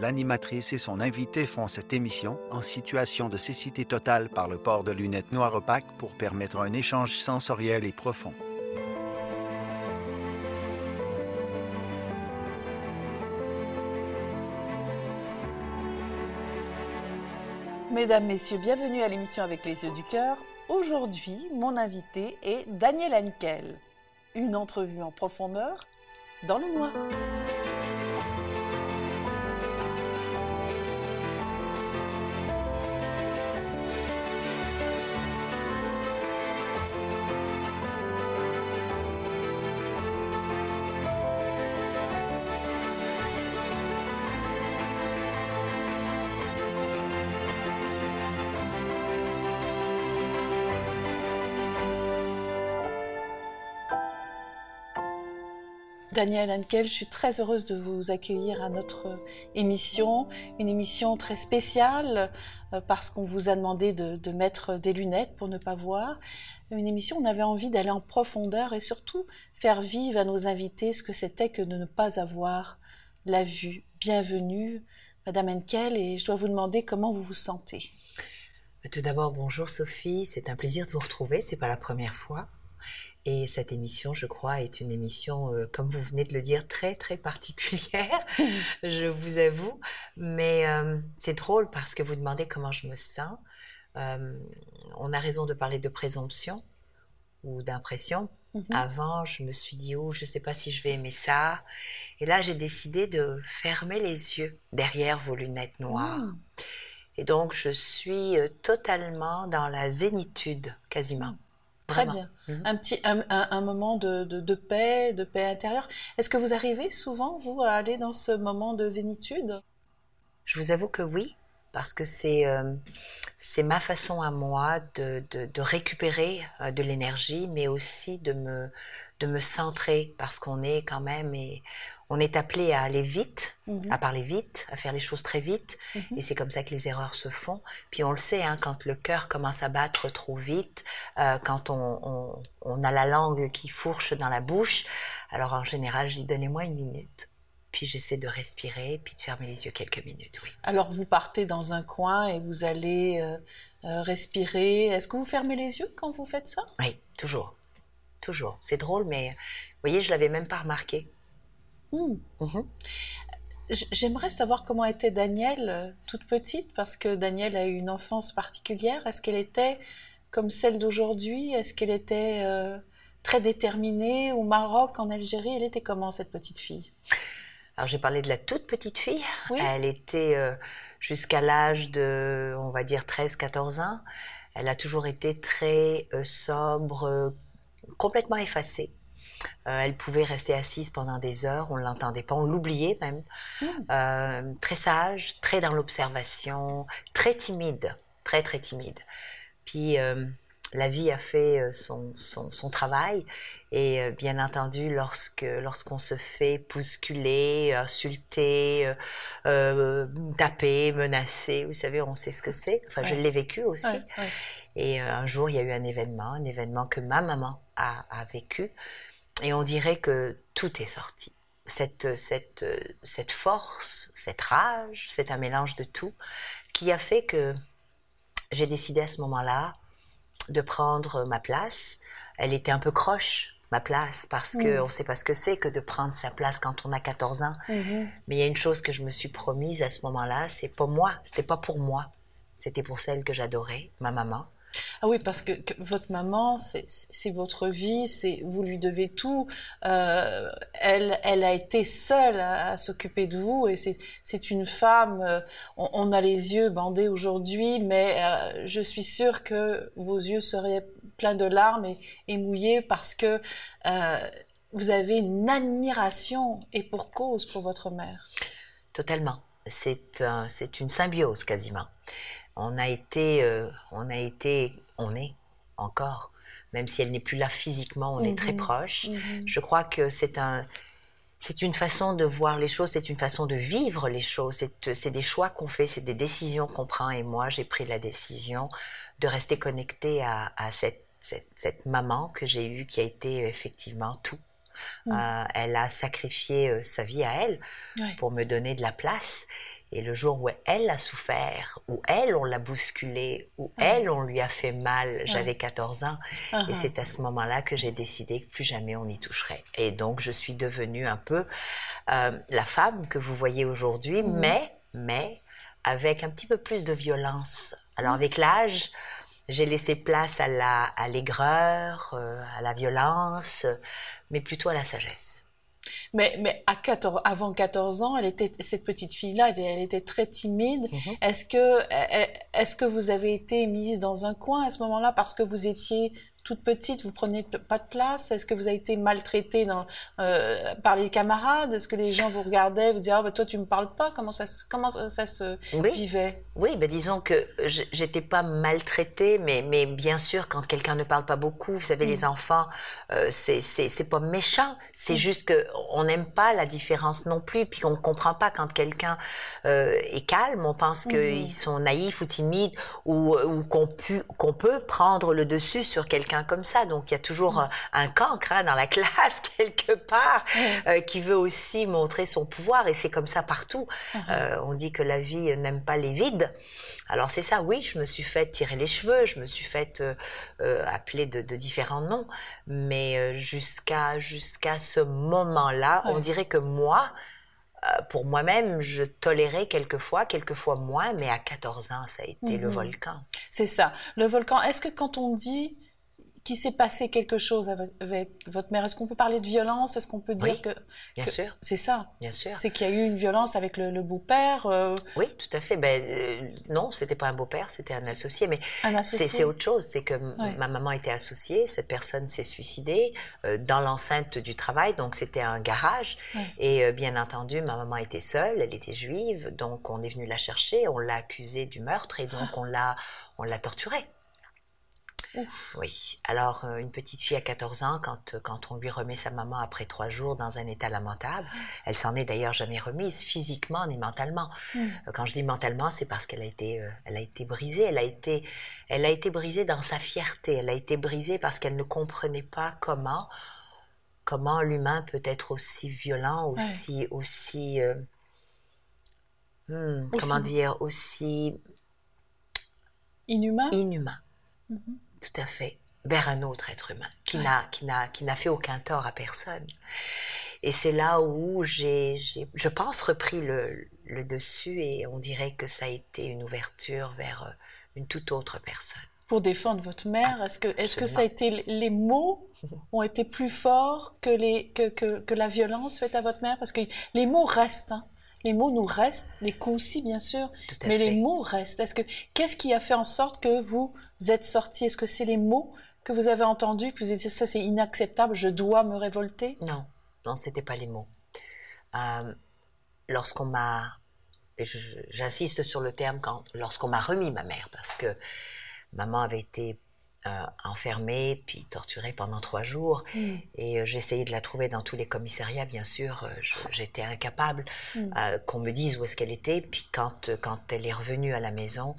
l'animatrice et son invité font cette émission en situation de cécité totale par le port de lunettes noires opaques pour permettre un échange sensoriel et profond. Mesdames, Messieurs, bienvenue à l'émission avec les yeux du cœur. Aujourd'hui, mon invité est Daniel Henkel. Une entrevue en profondeur dans le noir. Daniel Henkel, je suis très heureuse de vous accueillir à notre émission, une émission très spéciale euh, parce qu'on vous a demandé de, mettre des lunettes pour ne pas voir. Une émission on avait envie d'aller en profondeur et surtout faire vivre à nos invités ce que c'était que de ne pas avoir la vue. Bienvenue, Madame Henkel, et je dois vous demander comment vous vous sentez. Tout d'abord, bonjour Sophie, c'est un plaisir de vous retrouver, c'est pas la première fois. Et cette émission, je crois, est une émission, euh, comme vous venez de le dire, très très particulière, je vous avoue. Mais euh, c'est drôle parce que vous demandez comment je me sens. Euh, on a raison de parler de présomption ou d'impression. Mhm. Avant, je me suis dit, oh, je ne sais pas si je vais aimer ça. Et là, j'ai décidé de fermer les yeux derrière vos lunettes noires. Hmm. Et donc, je suis totalement dans la zénitude, quasiment. Très bien. Mhm. Un petit un, moment de, de, paix, de paix intérieure. Est-ce que vous arrivez souvent, vous, à aller dans ce moment de zénitude? Je vous avoue que oui, parce que c'est euh, c'est ma façon à moi de, de, récupérer euh, de l'énergie, mais aussi de me, de me centrer, parce qu'on est quand même... Et, on est appelé à aller vite, mhm. à parler vite, à faire les choses très vite, mhm. et c'est comme ça que les erreurs se font. Puis on le sait, hein, quand le cœur commence à battre trop vite, euh, quand on, a la langue qui fourche dans la bouche, alors en général, je dis donnez-moi une minute. Puis j'essaie de respirer, puis de fermer les yeux quelques minutes, oui. Alors vous partez dans un coin et vous allez euh, euh, respirer. Est-ce que vous fermez les yeux quand vous faites ça? Oui, toujours. Toujours. C'est drôle, mais vous voyez, je l'avais même pas remarqué. Mhm. J'aimerais savoir comment était Danielle euh, toute petite, parce que Danielle a eu une enfance particulière. Est-ce qu'elle était comme celle d'aujourd'hui? Est-ce qu'elle était euh, très déterminée? Au Maroc, en Algérie Elle était comment cette petite fille? Alors j'ai parlé de la toute petite fille. Elle était euh, jusqu'à l'âge de, on va dire, 13-14 ans. Elle a toujours été très sobre, complètement effacée. Euh, elle pouvait rester assise pendant des heures, on ne l'entendait pas, on l'oubliait même. Hmm. Euh, très sage, très dans l'observation, très timide, très très timide. Puis euh, la vie a fait son, son, travail et bien entendu, lorsque lorsqu'on se fait bousculer, insulter, taper, menacer, vous savez, on sait ce que c'est. Enfin, je l'ai vécu aussi. Et un jour, il y a eu un événement, un événement que ma maman a, a vécu et on dirait que tout est sorti. Cette, cette, cette force, cette rage, c'est un mélange de tout qui a fait que j'ai décidé à ce moment-là de prendre ma place. Elle était un peu croche, ma place, parce que on ne sait pas ce que c'est que de prendre sa place quand on a 14 ans. Mm-hmm. Mais il y a une chose que je me suis promise à ce moment-là, c'est pas moi, c'était pas pour moi, c'était pour celle que j'adorais, ma maman. Ah oui, parce que, votre maman, c'est votre vie, c'est vous lui devez tout. Euh, elle, elle a été seule à, s'occuper de vous et c'est une femme. Euh, on, a les yeux bandés aujourd'hui, mais euh, je suis sûre que vos yeux seraient pleins de larmes et, mouillés parce que vous avez une admiration et pour cause pour votre mère. Totalement. C'est une symbiose quasiment on a été, euh, on a été, on est encore, même si elle n'est plus là physiquement, on est très mhm. proche. Mhm. Je crois que c'est un, c'est une façon de voir les choses, c'est une façon de vivre les choses. C'est des choix qu'on fait, c'est des décisions qu'on prend. Et moi, j'ai pris la décision de rester connectée à, cette, cette, maman que j'ai eue, qui a été effectivement tout. Mm. Euh, elle a sacrifié euh, sa vie à elle pour me donner de la place. Et le jour où elle a souffert, où elle, on l'a bousculée, où mm. elle, on lui a fait mal, j'avais 14 ans. Et uh-huh. c'est à ce moment-là que j'ai décidé que plus jamais on y toucherait. Et donc, je suis devenue un peu euh, la femme que vous voyez aujourd'hui, mm. mais, mais, avec un petit peu plus de violence. Alors, avec l'âge, j'ai laissé place à la à l'aigreur, euh, à la violence, mais plutôt à la sagesse. Mais, mais à 14, avant 14 ans, elle était, cette petite fille-là, elle, était très timide. Mhm. Est-ce que, est-ce que vous avez été mise dans un coin à ce moment-là parce que vous étiez toute petite, vous prenez pas de place? Est-ce que vous avez été maltraité dans, euh, par les camarades? Est-ce que les gens vous regardaient, vous disaient ah, bah, toi tu me parles pas? Comment ça, comment ça se vivait? Oui, ben disons que j'étais pas maltraitée, mais, mais bien sûr quand quelqu'un ne parle pas beaucoup, vous savez les mm. enfants, euh, c'est pas méchant, c'est mm. juste que on n'aime pas la différence non plus, puis qu'on comprend pas quand quelqu'un euh, est calme, on pense mm. qu'ils sont naïfs ou timides ou, ou qu'on qu'on peut prendre le dessus sur quelqu'un comme ça. Donc il y a toujours mm. un cancre hein, dans la classe quelque part euh, qui veut aussi montrer son pouvoir et c'est comme ça partout. Mm-hmm. Euh, on dit que la vie n'aime pas les vides. Alors c'est ça, oui, je me suis fait tirer les cheveux, je me suis fait euh, appeler de, différents noms, mais jusqu'à jusqu'à ce moment-là, on dirait que moi, pour moi-même, je tolérais quelquefois, quelquefois moins, mais à 14 ans, ça a été le mm-hmm. volcan. C'est ça. Le volcan, est-ce que quand on dit qu'il s'est passé quelque chose avec votre mère? Est-ce qu'on peut parler de violence? Est-ce qu'on peut dire que, bien sûr, c'est ça Bien sûr. C'est qu'il y a eu une violence avec le, beau-père. Euh? Oui, tout à fait. Ben euh, non, c'était pas un beau-père, c'était un associé. Mais c'est autre chose. C'est que ma maman était associée. Cette personne s'est suicidée euh, dans l'enceinte du travail, donc c'était un garage. Et bien entendu, ma maman était seule. Elle était juive, donc on est venu la chercher. On l'a accusée du meurtre et donc on l'a on l'a torturée. Oui. Alors, euh, une petite fille à 14 ans, quand, euh, quand on lui remet sa maman après trois jours dans un état lamentable, elle s'en est d'ailleurs jamais remise, physiquement ni mentalement. Mm. Euh, quand je dis mentalement, c'est parce qu'elle a été, elle a été brisée. Elle a été, elle a été brisée dans sa fierté. Elle a été brisée parce qu'elle ne comprenait pas comment, comment l'humain peut être aussi violent, aussi, aussi, hmm, comment dire, aussi inhumain. Inhumain. Mm-hmm. Tout à fait. Vers un autre être humain qui n'a qui n'a qui n'a fait aucun tort à personne. Et c'est là où j'ai, je pense, repris le, le, dessus et on dirait que ça a été une ouverture vers euh, une toute autre personne. Pour défendre votre mère, est-ce que, est-ce que ça a été les mots ont été plus forts que les que, que, que la violence faite à votre mère? Parce que les mots restent. Hein. Les mots nous restent, les coups aussi bien sûr, mais les mots restent. Est-ce que qu'est-ce qui a fait en sorte que vous vous êtes sorti Est-ce que c'est les mots que vous avez entendus que vous avez dit ça c'est inacceptable, je dois me révolter? Non, non, c'était pas les mots. Euh, lorsqu'on m'a, j'insiste sur le terme quand, lorsqu'on m'a remis ma mère, parce que maman avait été euh, enfermée puis torturée pendant trois jours hmm. et euh, j'essayais de la trouver dans tous les commissariats bien sûr j'étais incapable hmm. qu'on me dise où est-ce qu'elle était puis quand quand elle est revenue à la maison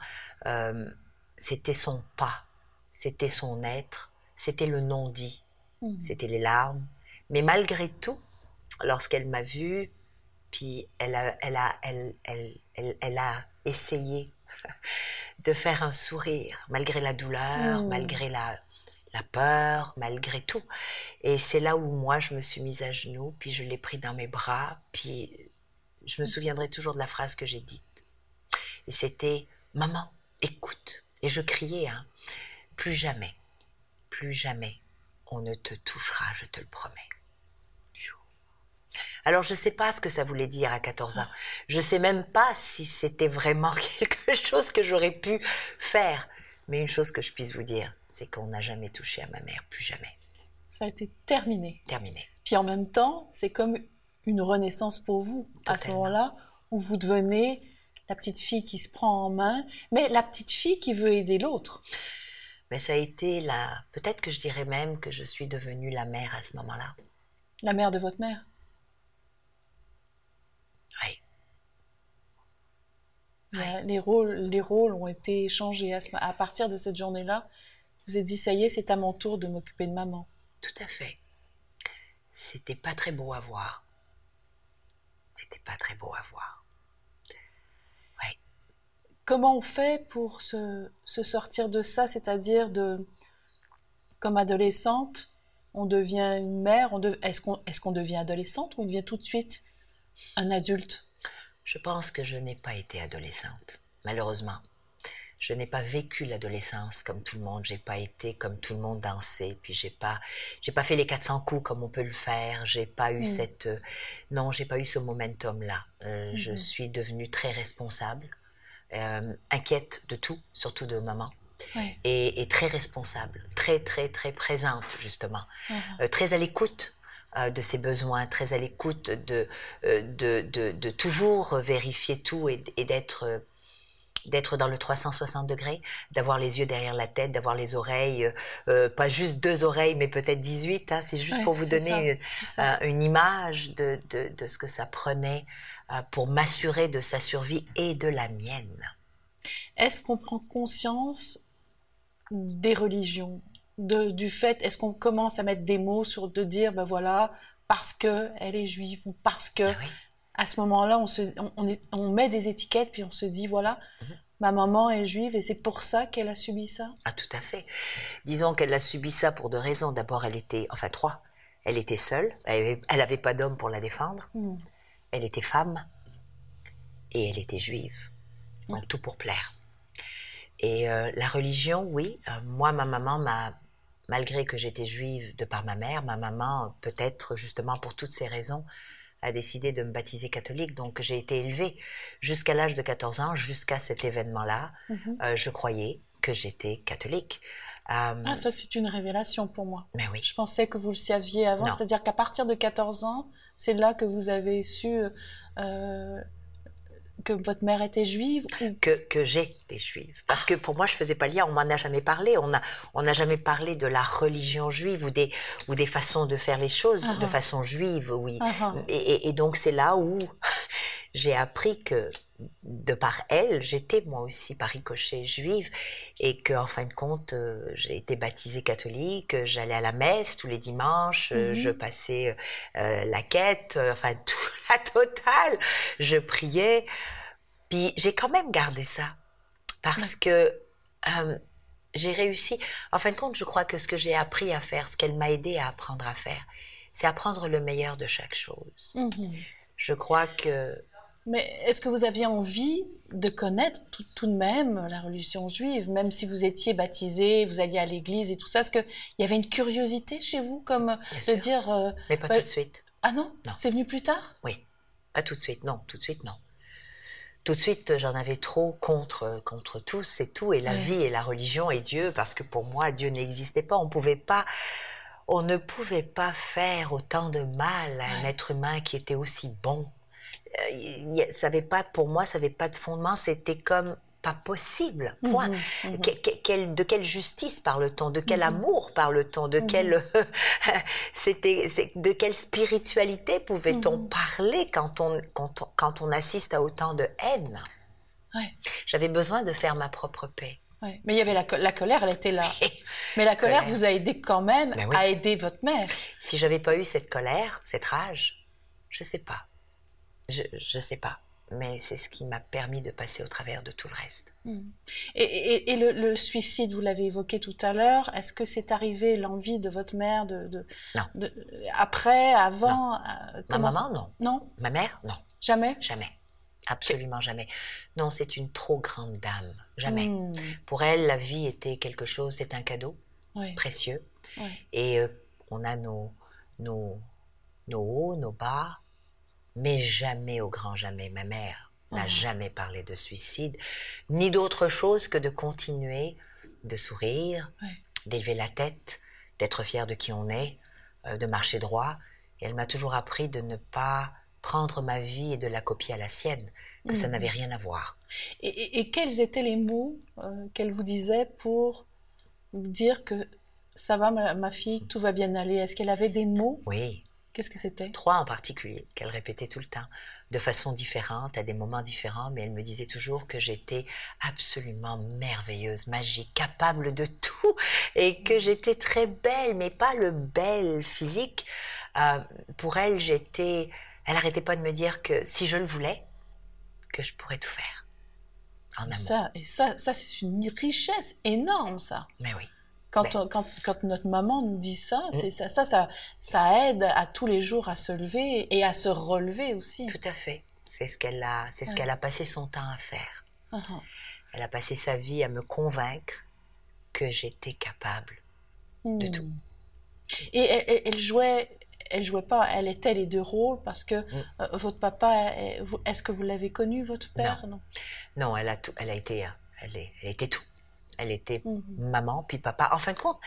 c'était son pas, c'était son être, c'était le non-dit, hmm. c'était les larmes. Mais malgré tout, lorsqu'elle m'a vue, puis elle a, elle a, elle, elle, elle, a essayé de faire un sourire, malgré la douleur, hmm. malgré la, la peur, malgré tout. Et c'est là où moi, je me suis mise à genoux, puis je l'ai pris dans mes bras, puis je me souviendrai toujours de la phrase que j'ai dite. Et c'était, maman, écoute, et je criais, hein, plus jamais, plus jamais on ne te touchera, je te le promets. Alors je ne sais pas ce que ça voulait dire à 14 ans. Je ne sais même pas si c'était vraiment quelque chose que j'aurais pu faire. Mais une chose que je puisse vous dire, c'est qu'on n'a jamais touché à ma mère, plus jamais. Ça a été terminé. Terminé. Puis en même temps, c'est comme une renaissance pour vous. À ce moment-là, où vous devenez la petite fille qui se prend en main, mais la petite fille qui veut aider l'autre. Mais ça a été la. Peut-être que je dirais même que je suis devenue la mère à ce moment-là. La mère de votre mère? Oui. Les, rôles, les rôles ont été changés à, à partir de cette journée-là. Je vous ai dit, ça y est, c'est à mon tour de m'occuper de maman. Tout à fait. c'était pas très beau à voir. C'était pas très beau à voir. Comment on fait pour se, sortir de ça, c'est-à-dire de, comme adolescente, on devient une mère, est-ce qu'on est devient adolescente ou on devient tout de suite un adulte? Je pense que je n'ai pas été adolescente, malheureusement. Je n'ai pas vécu l'adolescence comme tout le monde. J'ai pas été comme tout le monde dansé. Puis j'ai pas, j'ai pas fait les 400 coups comme on peut le faire. J'ai pas eu mm. cette, euh, non, j'ai pas eu ce momentum là. Euh, je mm-hmm. suis devenue très responsable, euh, inquiète de tout, surtout de maman. Et, très responsable, très très très présente justement, uh-huh. très à l'écoute de ses besoins, très à l'écoute de de, de, de, toujours vérifier tout et, et d'être d'être dans le 360 degrés, d'avoir les yeux derrière la tête, d'avoir les oreilles, euh, euh, pas juste deux oreilles, mais peut-être 18. Hein, c'est juste pour vous donner une, image de, de, de, ce que ça prenait euh, pour m'assurer de sa survie et de la mienne. Est-ce qu'on prend conscience des religions, de, du fait, est-ce qu'on commence à mettre des mots sur, de dire, ben voilà, parce que elle est juive ou parce que... Ah à ce moment-là, on, se, on, met des étiquettes, puis on se dit, voilà, mhm. ma maman est juive et c'est pour ça qu'elle a subi ça? Ah, tout à fait. Disons qu'elle a subi ça pour deux raisons. D'abord, elle était, enfin trois, elle était seule, elle n'avait pas d'homme pour la défendre, hmm. Elle était femme et elle était juive. Donc tout pour plaire. Et euh, la religion, oui, euh, moi, ma maman m'a, malgré que j'étais juive de par ma mère, ma maman, peut-être justement pour toutes ces raisons, a décidé de me baptiser catholique. Donc j'ai été élevée jusqu'à l'âge de 14 ans, jusqu'à cet événement-là. Mhm. Euh, je croyais que j'étais catholique. Ah, ça c'est une révélation pour moi. Mais oui. Je pensais que vous le saviez avant, c'est-à-dire qu'à partir de 14 ans, c'est là que vous avez su euh, que votre mère était juive Que, que j'étais juive. Parce que pour moi, je faisais pas lien, on m'en a jamais parlé. On n'a on a jamais parlé de la religion juive ou des, ou des façons de faire les choses de uh-huh. façon juive, oui. Uh-huh. et, et, donc, c'est là où j'ai appris que de par elle, j'étais moi aussi par ricochet juive et que en fin de compte, euh, j'ai été baptisée catholique, j'allais à la messe tous les dimanches, euh, je mhm. passais euh, la quête, enfin tout la totale, je priais. Puis j'ai quand même gardé ça parce que j'ai réussi. En fin de compte, je crois que ce que j'ai appris à faire, ce qu'elle m'a aidé à apprendre à faire, c'est apprendre le meilleur de chaque chose. Mhm. Je crois que mais est-ce que vous aviez envie de connaître tout, de même la religion juive, même si vous étiez baptisé, vous alliez à l'église et tout ça Est-ce qu'il y avait une curiosité chez vous, comme de dire... Euh, Mais pas tout de suite. Ah non, non. C'est venu plus tard? Oui, pas tout de suite, non, tout de suite, non. Tout de suite, j'en avais trop contre, contre tout, c'est tout, et la vie et la religion et Dieu, parce que pour moi, Dieu n'existait pas. On pouvait pas on ne pouvait pas faire autant de mal à un être humain qui était aussi bon ça avait pas, pour moi, ça n'avait pas de fondement. C'était comme pas possible. Point. Mhm, mhm. de quelle justice parle-t-on De quel mhm. amour parle-t-on De quelle c'était de quelle spiritualité pouvait-on parler quand on quand, on assiste à autant de haine? J'avais besoin de faire ma propre paix. Mais il y avait la, colère, elle était là. Mais la colère, vous a aidé quand même ben à aider votre mère. Si j'avais pas eu cette colère, cette rage, je sais pas. Je ne sais pas, mais c'est ce qui m'a permis de passer au travers de tout le reste. Hmm. Et, le, suicide, vous l'avez évoqué tout à l'heure, est-ce que c'est arrivé l'envie de votre mère de, non. après, avant euh, Ma maman, non. Non? Ma mère, non. Jamais? Jamais. Absolument jamais. Non, c'est une trop grande dame. Jamais. Hmm. Pour elle, la vie était quelque chose, c'est un cadeau précieux. Et euh, on a nos, nos, nos hauts, nos bas, mais jamais au grand jamais. Ma mère n'a oh. jamais parlé de suicide, ni d'autre chose que de continuer de sourire, d'élever la tête, d'être fier de qui on est, euh, de marcher droit. Et elle m'a toujours appris de ne pas prendre ma vie et de la copier à la sienne, que ça mm-hmm. n'avait rien à voir. Et, quels étaient les mots euh, qu'elle vous disait pour dire que ça va, ma fille, tout va bien aller? Est-ce qu'elle avait des mots? Oui, Qu'est-ce que c'était? Trois en particulier, qu'elle répétait tout le temps, de façon différente, à des moments différents, mais elle me disait toujours que j'étais absolument merveilleuse, magique, capable de tout, et que j'étais très belle, mais pas le bel physique, Euh, pour elle, j'étais, elle arrêtait pas de me dire que si je le voulais, que je pourrais tout faire. En amour. Ça, et ça, ça c'est une richesse énorme, ça. Mais oui. Quand, quand, quand, notre maman nous dit ça, mm. c'est ça, ça, ça, ça aide à tous les jours à se lever et à se relever aussi. Tout à fait. C'est ce qu'elle a, c'est ce qu'elle a passé son temps à faire. Uh-huh. Elle a passé sa vie à me convaincre que j'étais capable de hmm. tout. Et elle, jouait, elle jouait pas, elle était les deux rôles parce que hmm. euh, votre papa, est-ce que vous l'avez connu, votre père? Non, non, elle a tout, elle a été, euh, elle, elle était tout. Elle était hmm. maman puis papa. En fin de compte,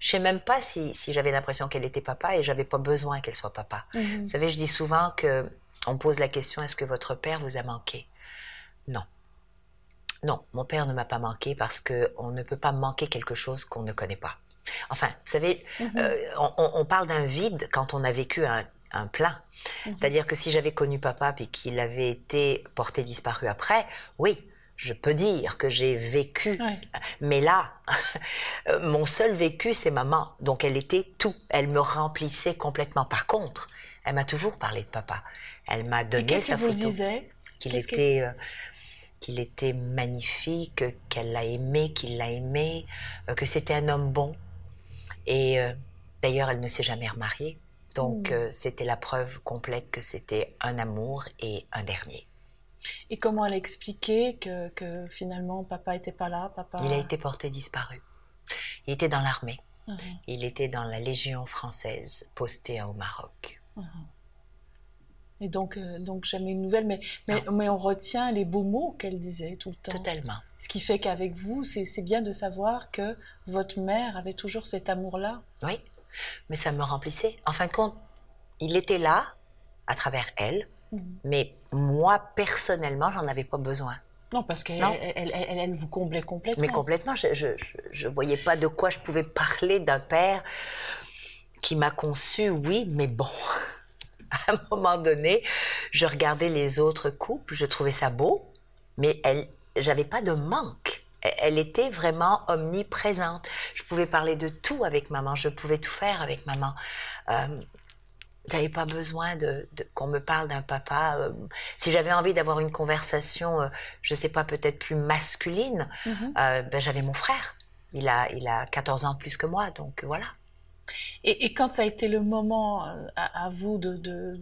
je sais même pas si, si j'avais l'impression qu'elle était papa et j'avais pas besoin qu'elle soit papa. Vous savez, je dis souvent que on pose la question est-ce que votre père vous a manqué? Non. Non, mon père ne m'a pas manqué parce que on ne peut pas manquer quelque chose qu'on ne connaît pas. Enfin, vous savez, mhm. euh, on, parle d'un vide quand on a vécu un, plein. Mhm. C'est-à-dire que si j'avais connu papa puis qu'il avait été porté disparu après, oui, je peux dire que j'ai vécu. Mais là, mon seul vécu, c'est maman. Donc elle était tout. Elle me remplissait complètement. Par contre, elle m'a toujours parlé de papa. Elle m'a donné sa photo. Qu'il était. Euh, qu'il était magnifique, qu'elle l'a aimé, qu'il l'a aimé, euh, que c'était un homme bon. Et euh, d'ailleurs, elle ne s'est jamais remariée. Donc, hmm. euh, c'était la preuve complète que c'était un amour et un dernier. Et comment elle a expliqué que, que finalement papa n'était pas là papa... Il a été porté disparu. Il était dans l'armée. Uh-huh. Il était dans la Légion française, postée au Maroc. Uh-huh. Et donc, euh, donc jamais une nouvelle, mais, mais, mais, on retient les beaux mots qu'elle disait tout le temps. Totalement. Ce qui fait qu'avec vous, c'est bien de savoir que votre mère avait toujours cet amour-là. Oui, mais ça me remplissait. En fin de compte, il était là, à travers elle, mhm. mais moi, personnellement, j'en avais pas besoin. Non, parce qu'elle elle, elle, elle, vous comblait complètement. Mais complètement. Je ne voyais pas de quoi je pouvais parler d'un père qui m'a conçu, oui, mais bon. à un moment donné, je regardais les autres couples, je trouvais ça beau, mais elle, j'avais pas de manque. Elle était vraiment omniprésente. Je pouvais parler de tout avec maman. Je pouvais tout faire avec maman. Euh, j'avais pas besoin de, qu'on me parle d'un papa. Euh, si j'avais envie d'avoir une conversation, euh, je sais pas, peut-être plus masculine, mm-hmm. euh, ben, j'avais mon frère. Il a, il a 14 ans de plus que moi, donc voilà. Et, quand ça a été le moment euh, à, vous de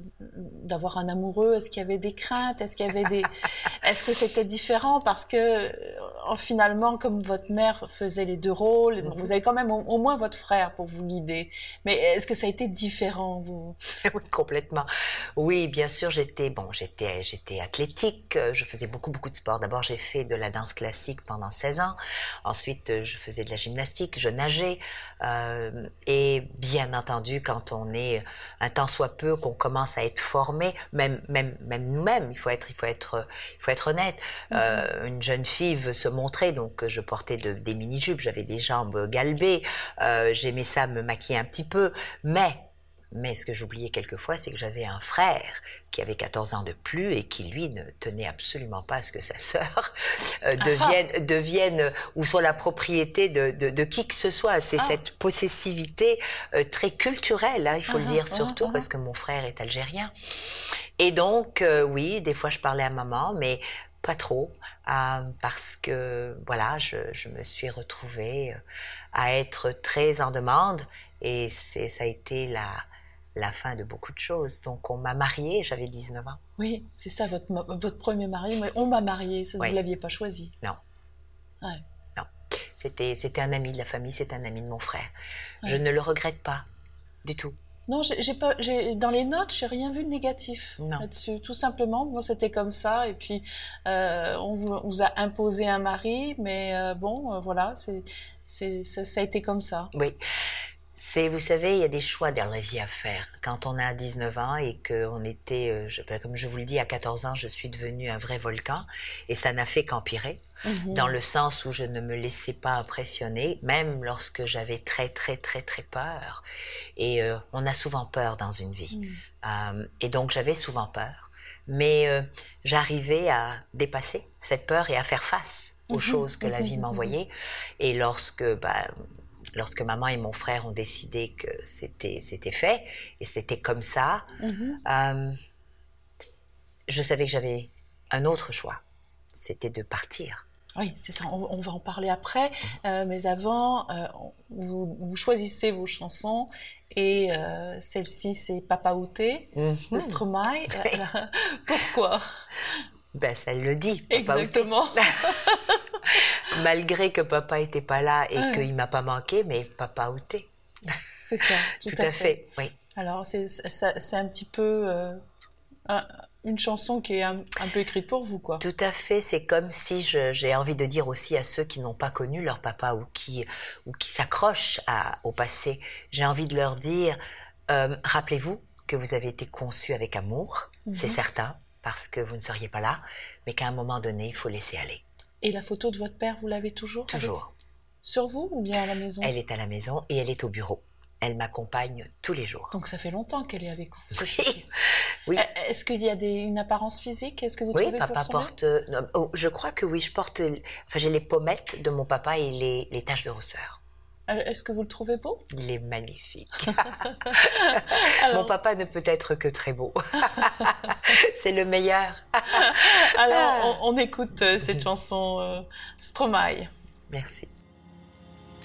d'avoir un amoureux, est-ce qu'il y avait des craintes? Est-ce qu'il y avait des Est-ce que c'était différent? Parce que euh, finalement, comme votre mère faisait les deux rôles, mhm. vous avez quand même au, moins votre frère pour vous guider. Mais est-ce que ça a été différent vous? Oui, complètement. Oui, bien sûr, j'étais bon, j'étais j'étais athlétique. Je faisais beaucoup beaucoup de sport. D'abord, j'ai fait de la danse classique pendant 16 ans. Ensuite, je faisais de la gymnastique, je nageais euh, et bien entendu, quand on est un tant soit peu qu'on commence à être formé, même même même nous-mêmes, il faut être il faut être il faut être honnête. Mm-hmm. Euh, une jeune fille veut se montrer, donc je portais des mini jupes, j'avais des jambes galbées, euh, j'aimais ça me maquiller un petit peu, mais mais ce que j'oubliais quelquefois, c'est que j'avais un frère qui avait 14 ans de plus et qui, lui, ne tenait absolument pas à ce que sa sœur euh, ah. devienne, ou soit la propriété de, de, de qui que ce soit. C'est ah. cette possessivité euh, très culturelle, hein, il faut le ah, dire surtout, parce que mon frère est algérien. Et donc, euh, oui, des fois je parlais à maman, mais pas trop, parce que voilà, je, je, me suis retrouvée à être très en demande et ça a été la la fin de beaucoup de choses. Donc on m'a mariée, j'avais 19 ans. Oui, c'est ça, votre, votre premier mari. On m'a mariée, ça, vous ne l'aviez pas choisi. Non. Non. C'était, c'était un ami de la famille, c'est un ami de mon frère. Je ne le regrette pas du tout. Non, j'ai pas, dans les notes, j'ai rien vu de négatif là-dessus. Tout simplement, bon, c'était comme ça. Et puis, euh, on vous, a imposé un mari, mais euh, bon, euh, voilà, c'est, c'est, ça, a été comme ça. Oui. C'est, vous savez, il y a des choix dans la vie à faire. Quand on a 19 ans et qu'on était, euh, je, ben, comme je vous le dis, à 14 ans, je suis devenue un vrai volcan et ça n'a fait qu'empirer. Mhm. Dans le sens où je ne me laissais pas impressionner, même lorsque j'avais très très très très peur. Et euh, on a souvent peur dans une vie. Mhm. Euh, et donc j'avais souvent peur. Mais j'arrivais à dépasser cette peur et à faire face aux mhm. choses que la vie m'envoyait. Et lorsque bah, lorsque maman et mon frère ont décidé que c'était c'était fait et c'était comme ça, mm-hmm. euh, je savais que j'avais un autre choix, c'était de partir. Oui, c'est ça, on, va en parler après. Euh, mais avant, euh, vous, choisissez vos chansons et celle-ci, c'est Papa Outé mm-hmm. de Stromae. pourquoi? Ben, ça le dit. Papa Exactement. Malgré que papa était pas là et qu'il m'a pas manqué, mais papa outé. C'est ça, tout, à, fait. Oui. Alors, c'est un petit peu euh, une chanson qui est un, peu écrite pour vous, quoi. Tout à fait. C'est comme si j'ai envie de dire aussi à ceux qui n'ont pas connu leur papa ou qui, ou qui s'accrochent au passé, j'ai envie de leur dire, euh, rappelez-vous que vous avez été conçu avec amour, c'est mhm. certain, parce que vous ne seriez pas là, mais qu'à un moment donné, il faut laisser aller. Et la photo de votre père, vous l'avez toujours Toujours. Sur vous ou bien à la maison? Elle est à la maison et elle est au bureau. Elle m'accompagne tous les jours. Donc ça fait longtemps qu'elle est avec vous. Oui. Euh, est-ce qu'il y a des, une apparence physique? Est-ce que vous oui, papa porte. Euh, oh, je crois que oui, je porte. Enfin, j'ai les pommettes de mon papa et les, les taches de rousseur. Euh, est-ce que vous le trouvez beau? Il est magnifique. Mon papa ne peut être que très beau. C'est le meilleur. Alors, on, écoute euh, cette chanson euh, Stromae. Merci.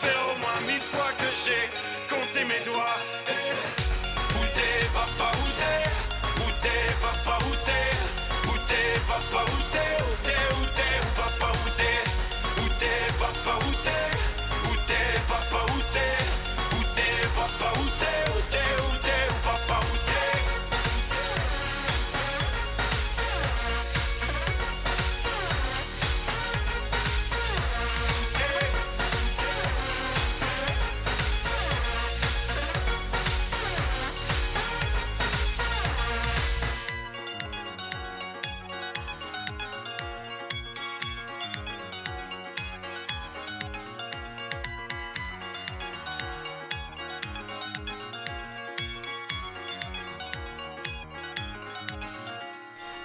faire au moins mille fois que j'ai compté mes doigts. Eh, où t'es, papa, où t'es? Où papa, Où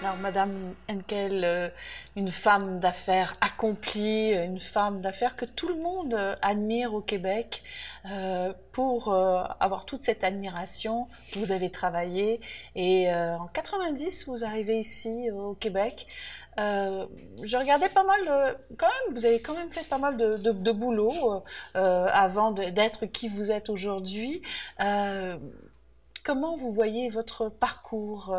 Alors, Madame Henkel, euh, une femme d'affaires accomplie, une femme d'affaires que tout le monde euh, admire au Québec. Euh, pour avoir toute cette admiration, vous avez travaillé et en 90, vous arrivez ici au Québec. je regardais pas mal, quand même, vous avez quand même fait pas mal de boulot avant d'être qui vous êtes aujourd'hui. Comment vous voyez votre parcours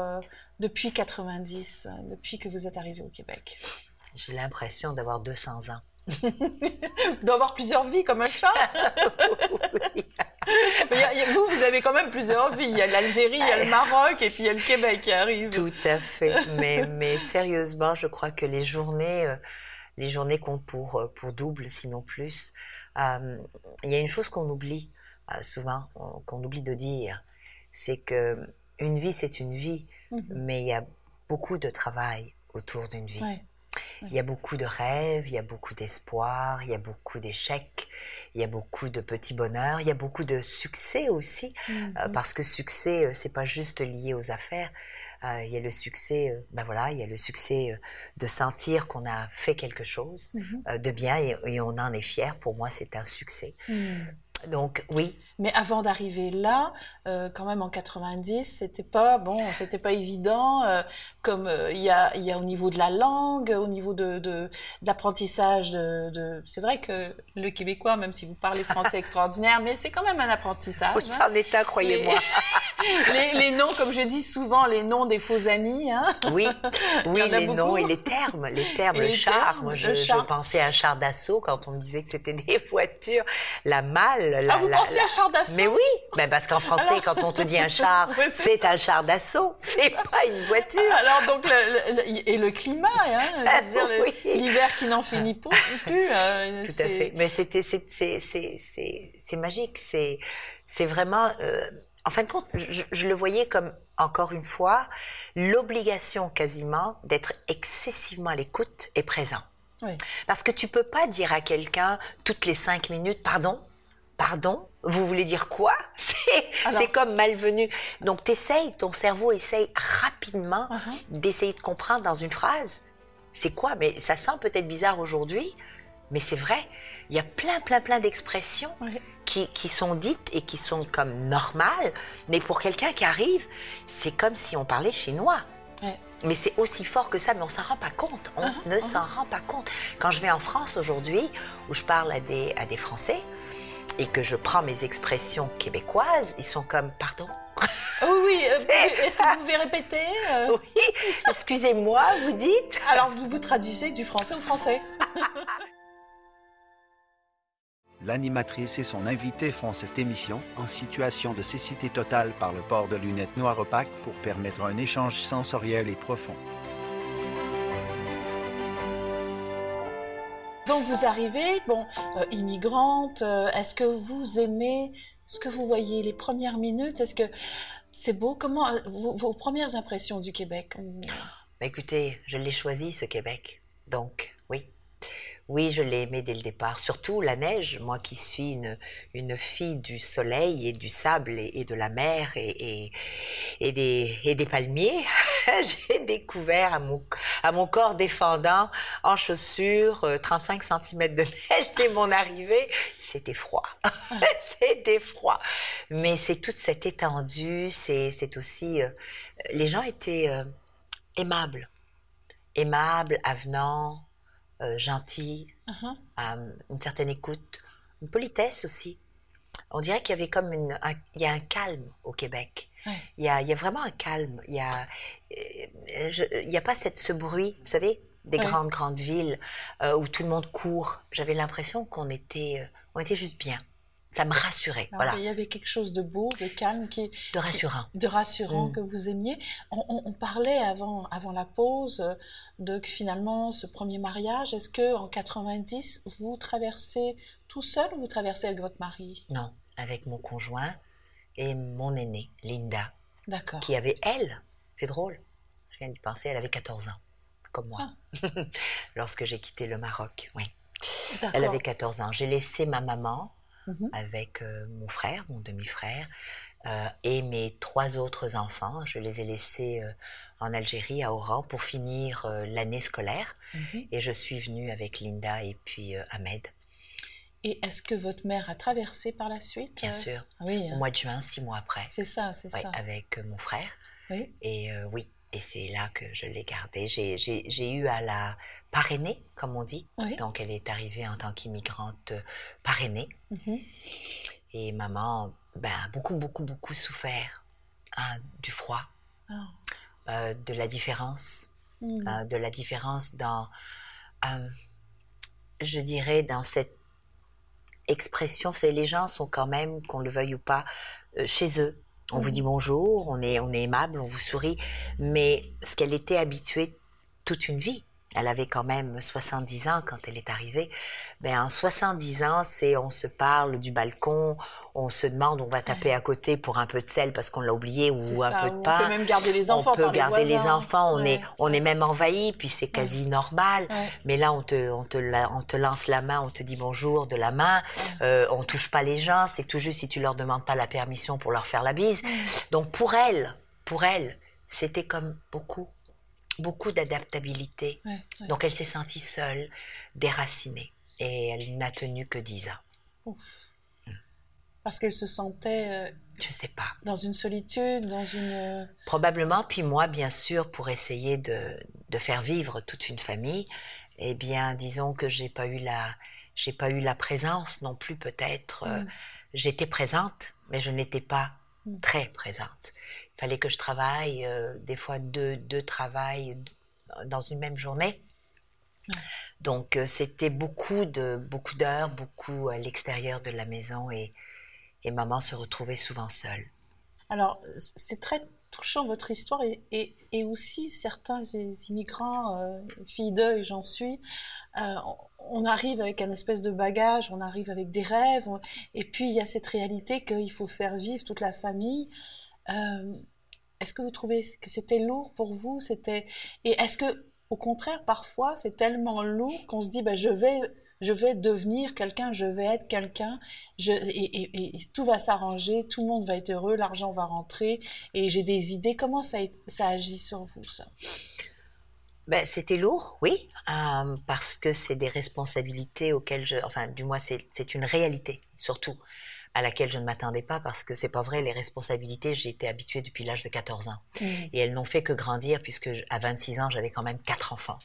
depuis 90, depuis que vous êtes arrivé au Québec? J'ai l'impression d'avoir 200 ans. D'avoir plusieurs vies comme un chat oui. vous, vous avez quand même plusieurs vies. Il y a l'Algérie, il y a le Maroc et puis il y a le Québec qui arrive. Tout à fait. Mais, mais sérieusement, je crois que les journées, euh, les journées comptent pour, euh, pour double, sinon plus. Euh, il y a une chose qu'on oublie souvent, qu'on oublie de dire, c'est que une vie, c'est une vie. Mhm. mais il y a beaucoup de travail autour d'une vie. Il y a beaucoup de rêves, il y a beaucoup d'espoir, il y a beaucoup d'échecs, il y a beaucoup de petits bonheurs, il y a beaucoup de succès aussi, mhm. euh, parce que succès, euh, c'est pas juste lié aux affaires. Euh, il y a le succès, ben voilà, il y a le succès de sentir qu'on a fait quelque chose mhm. de bien et, on en est fier. Pour moi, c'est un succès. Donc oui. Mais avant d'arriver là, euh, quand même en 90, c'était pas bon, c'était pas évident. Euh, comme euh, il y, a, y a au niveau de la langue, au niveau de, de, l'apprentissage de, de... c'est vrai que le québécois, même si vous parlez français extraordinaire, mais c'est quand même un apprentissage. Oui, c'est un état, croyez-moi. Les... les, noms, comme je dis souvent, les noms des faux amis. Hein oui, oui, les noms et les termes, les termes, le char. Moi, je, je, pensais à un char d'assaut quand on me disait que c'était des voitures, la malle. La, ah, vous pensez à un char d'assaut? Mais oui, ben parce qu'en français, quand on te dit un char, c'est un char d'assaut, c'est pas une voiture. Alors donc le, et le climat, hein, ah, dire l'hiver qui n'en finit plus. Euh, Tout à fait. Mais c'était c'est c'est c'est c'est magique. C'est c'est vraiment. Euh, en fin de compte, je, je, le voyais comme, encore une fois, l'obligation quasiment d'être excessivement à l'écoute et présent. Oui. Parce que tu peux pas dire à quelqu'un toutes les cinq minutes, pardon, Pardon Vous voulez dire quoi? C'est comme malvenu. Donc t'essayes, ton cerveau essaye rapidement uh-huh. d'essayer de comprendre dans une phrase. C'est quoi? Mais ça sent peut-être bizarre aujourd'hui, mais c'est vrai. Il y a plein, plein, plein d'expressions qui, qui, sont dites et qui sont comme normales, mais pour quelqu'un qui arrive, c'est comme si on parlait chinois. Mais c'est aussi fort que ça, mais on s'en rend pas compte. On uh-huh. ne s'en uh-huh. rend pas compte. Quand je vais en France aujourd'hui, où je parle à des, à des Français, et que je prends mes expressions québécoises, ils sont comme pardon? Oh oui, euh, est-ce que vous pouvez répéter euh? Oui, excusez-moi, vous dites. Alors vous, vous traduisez du français au français. L'animatrice et son invité font cette émission en situation de cécité totale par le port de lunettes noires opaques pour permettre un échange sensoriel et profond. Donc vous arrivez, bon, euh, immigrante, euh, est-ce que vous aimez ce que vous voyez les premières minutes? Est-ce que c'est beau? Comment euh, vos, premières impressions du Québec? Bah, Écoutez, je l'ai choisi ce Québec, donc oui. Oui, je l'ai aimé dès le départ. Surtout la neige, moi qui suis une, une fille du soleil et du sable et, de la mer et, et, des, et des palmiers. J'ai découvert à mon, à mon corps défendant, en chaussures, 35 euh, cm de neige dès mon arrivée. C'était froid. C'était froid. Mais c'est toute cette étendue, c'est aussi... Euh, les gens étaient euh, aimables. Aimables, avenants, euh, gentil, uh-huh. euh, une certaine écoute, une politesse aussi. On dirait qu'il y avait comme une, un, il y a un calme au Québec. Il, y a, il y a vraiment un calme. Il y a, euh, a pas cette, ce bruit, vous savez, des grandes grandes villes où tout le monde court. J'avais l'impression qu'on était, on était juste bien ça me rassurait. voilà. Il y avait quelque chose de beau, de calme, qui de rassurant, de rassurant mm. que vous aimiez. On, parlait avant, avant la pause euh, de finalement ce premier mariage. Est-ce que en 90 vous traversez tout seul ou vous traversez avec votre mari? Non, avec mon conjoint et mon aînée, Linda. D'accord. Qui avait elle, c'est drôle. Je viens d'y penser, elle avait 14 ans, comme moi, ah. lorsque j'ai quitté le Maroc. Oui. Elle avait 14 ans. J'ai laissé ma maman Mhm. avec euh, mon frère, mon demi-frère, et mes trois autres enfants. Je les ai laissés en Algérie, à Oran, pour finir l'année scolaire. Mhm. Et je suis venue avec Linda et puis Ahmed. Et est-ce que votre mère a traversé par la suite Bien sûr. Oui. Au hein. mois de juin, six mois après. C'est ça, c'est ça. Avec mon frère. Oui. Et oui, et c'est là que je l'ai gardée. J'ai eu à la parrainer, comme on dit. Donc, elle est arrivée en tant qu'immigrante euh, parrainée. Mhm. Et maman ben, a beaucoup, beaucoup, beaucoup souffert hein, du froid, ah. euh, de la différence, mhm. euh, de la différence dans, je dirais, dans cette expression. Vous savez, les gens sont quand même, qu'on le veuille ou pas, chez eux. On vous dit bonjour, on est, on est aimable, on vous sourit, mais ce qu'elle était habituée toute une vie, elle avait quand même 70 ans quand elle est arrivée. Ben, en 70 ans, c'est on se parle du balcon, on se demande, on va taper à côté pour un peu de sel parce qu'on l'a oublié ou un peu de pain. On peut même garder les enfants. On peut garder les, enfants. On est, on est même envahi, puis c'est quasi normal. Mais là, on te, on te, on te lance la main, on te dit bonjour de la main. Euh, on touche pas les gens. C'est tout juste si tu leur demandes pas la permission pour leur faire la bise. Donc pour elle, pour elle, c'était comme beaucoup beaucoup d'adaptabilité. Donc elle s'est sentie seule, déracinée, et elle n'a tenu que dix ans. Ouf. Parce qu'elle se sentait. Euh, je sais pas. Dans une solitude, dans une. Euh, Probablement. Puis moi, bien sûr, pour essayer de, de faire vivre toute une famille, eh bien, disons que j'ai pas eu la, j'ai pas eu la présence non plus peut-être. Euh, mm. J'étais présente, mais je n'étais pas. Très présente. Il fallait que je travaille, des fois deux, deux travails dans une même journée. Donc c'était beaucoup de beaucoup d'heures, beaucoup à l'extérieur de la maison et et maman se retrouvait souvent seule. Alors, c'est très touchant votre histoire et, et, aussi certains immigrants, euh, filles d'œil, j'en suis, euh, on arrive avec un espèce de bagage, on arrive avec des rêves, et puis il y a cette réalité qu'il faut faire vivre toute la famille. Euh, est-ce que vous trouvez que c'était lourd pour vous C'était et est-ce que au contraire parfois c'est tellement lourd qu'on se dit bah, je vais je vais devenir quelqu'un, je vais être quelqu'un, et, tout va s'arranger, tout le monde va être heureux, l'argent va rentrer, et j'ai des idées. Comment ça, ça agit sur vous, ça? Ben, c'était lourd, oui, euh, parce que c'est des responsabilités auxquelles je, enfin, du moins, c'est une réalité, surtout, à laquelle je ne m'attendais pas, parce que c'est pas vrai, les responsabilités, j'ai été habituée depuis l'âge de 14 ans. Mmh. Et elles n'ont fait que grandir, puisque à 26 ans, j'avais quand même quatre enfants.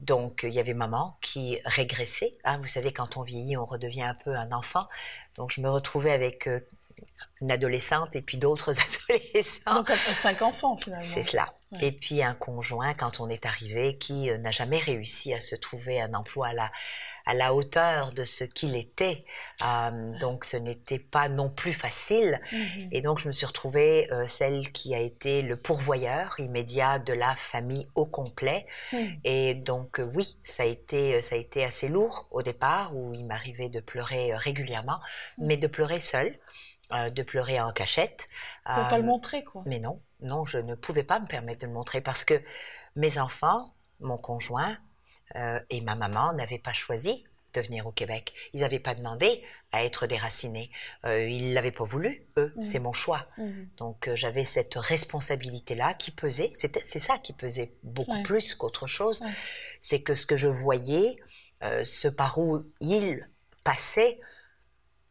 Donc, il y avait maman qui régressait. Hein, vous savez, quand on vieillit, on redevient un peu un enfant. Donc, je me retrouvais avec euh, une adolescente et puis d'autres adolescents. Donc, cinq enfants, finalement. C'est cela. Et puis, un conjoint, quand on est arrivé, qui euh, n'a jamais réussi à se trouver un emploi à la, à la hauteur de ce qu'il était. Euh, donc ce n'était pas non plus facile. Mhm. Et donc je me suis retrouvée euh, celle qui a été le pourvoyeur immédiat de la famille au complet. Mhm. Et donc euh, oui, ça a été ça a été assez lourd au départ où il m'arrivait de pleurer régulièrement, mhm. mais de pleurer seule. De pleurer en cachette. ne pas le montrer, quoi. Mais non, non, je ne pouvais pas me permettre de le montrer parce que mes enfants, mon conjoint, euh, et ma maman n'avait pas choisi de venir au Québec. Ils n'avaient pas demandé à être déracinés. Euh, ils l'avaient pas voulu, eux. Mmh. C'est mon choix. Mmh. Donc euh, j'avais cette responsabilité-là qui pesait. C'est ça qui pesait beaucoup plus qu'autre chose. C'est que ce que je voyais, euh, ce par où il passait,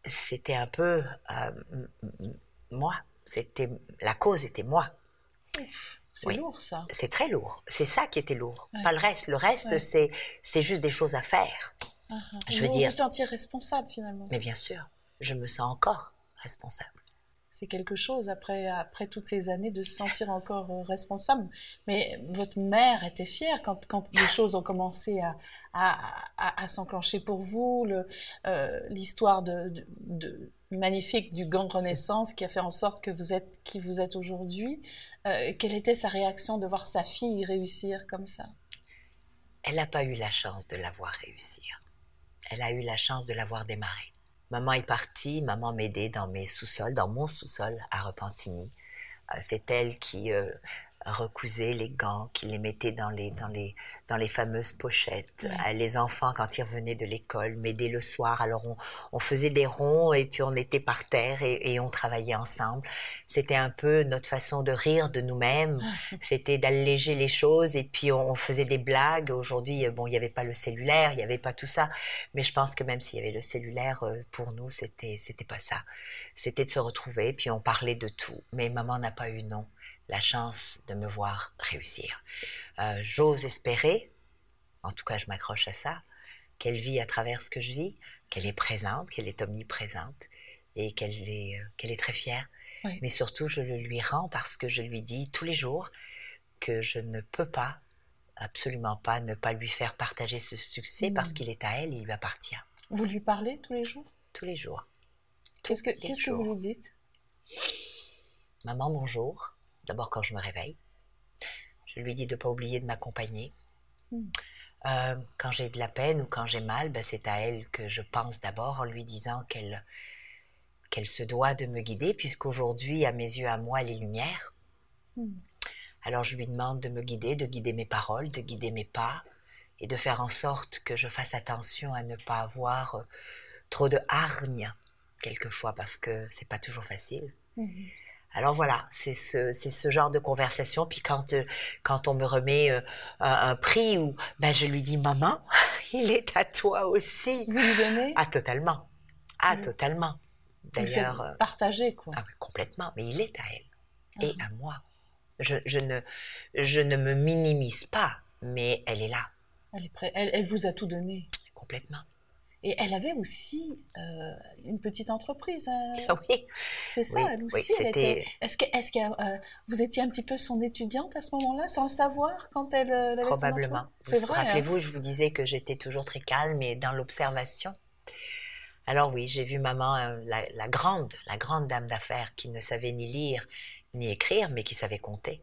c'était un peu moi. C'était la cause était moi. C'est lourd, ça. C'est très lourd. C'est ça qui était lourd. Pas le reste. Le reste, c'est, c'est juste des choses à faire. Uh Je veux vous dire. Vous sentir responsable, finalement. Mais bien sûr. Je me sens encore responsable. C'est quelque chose, après, toutes ces années, de se sentir encore euh, responsable. Mais votre mère était fière quand, les choses ont commencé à, s'enclencher pour vous. Euh, l'histoire de, magnifique du Grand Renaissance qui a fait en sorte que vous êtes qui vous êtes aujourd'hui. Euh, quelle était sa réaction de voir sa fille réussir comme ça? Elle n'a pas eu la chance de la voir réussir. Elle a eu la chance de l'avoir démarré. Maman est partie, maman m'aidait dans mes sous-sols, dans mon sous-sol à Repentigny. Euh, c'est elle qui euh, recousait les gants, qu'il les mettait dans les, dans les, dans les fameuses pochettes. Les enfants, quand ils revenaient de l'école, m'aidaient le soir. Alors on, on, faisait des ronds et puis on était par terre et, et on travaillait ensemble. C'était un peu notre façon de rire de nous-mêmes. C'était d'alléger les choses et puis on, on faisait des blagues. Aujourd'hui, bon, il n'y avait pas le cellulaire, il n'y avait pas tout ça. Mais je pense que même s'il y avait le cellulaire, euh, pour nous, c'était, c'était pas ça. C'était de se retrouver puis on parlait de tout. Mais maman n'a pas eu non la chance de me voir réussir. Euh, j'ose espérer, en tout cas je m'accroche à ça, qu'elle vit à travers ce que je vis, qu'elle est présente, qu'elle est omniprésente et qu'elle est, euh, qu'elle est très fière. Mais surtout, je le lui rends parce que je lui dis tous les jours que je ne peux pas, absolument pas, ne pas lui faire partager ce succès parce mmh. qu'il est à elle, il lui appartient. Vous lui parlez tous les jours? Tous les jours. Qu'est-ce que, qu'est-ce que vous lui dites? Maman, bonjour d'abord quand je me réveille. Je lui dis de ne pas oublier de m'accompagner. Hmm. Euh, quand j'ai de la peine ou quand j'ai mal, ben c'est à elle que je pense d'abord en lui disant qu'elle qu'elle se doit de me guider, puisqu'aujourd'hui, à mes yeux, à moi, elle est lumière. Hmm. Alors je lui demande de me guider, de guider mes paroles, de guider mes pas, et de faire en sorte que je fasse attention à ne pas avoir euh, trop de hargne, quelquefois, parce que c'est pas toujours facile. Hmm. Alors voilà, c'est ce, c'est ce genre de conversation. Puis quand, euh, quand on me remet euh, un, prix, ou ben je lui dis maman, il est à toi aussi. Vous lui donnez? Ah totalement, ah totalement. D'ailleurs, euh, partager quoi. Ah, complètement, mais il est à elle et ah. à moi. Je, je, ne, je ne me minimise pas, mais elle est là. Elle est prête. Elle, elle vous a tout donné. Complètement. Et elle avait aussi euh, une petite entreprise. Euh, oui. C'est ça, elle aussi. était... Est-ce que, euh, vous étiez un petit peu son étudiante à ce moment-là, sans le savoir quand elle, avait Probablement. C'est vrai. Hein. Rappelez-vous, je vous disais que j'étais toujours très calme et dans l'observation. Alors oui, j'ai vu maman, la, la, grande, la grande dame d'affaires qui ne savait ni lire ni écrire, mais qui savait compter.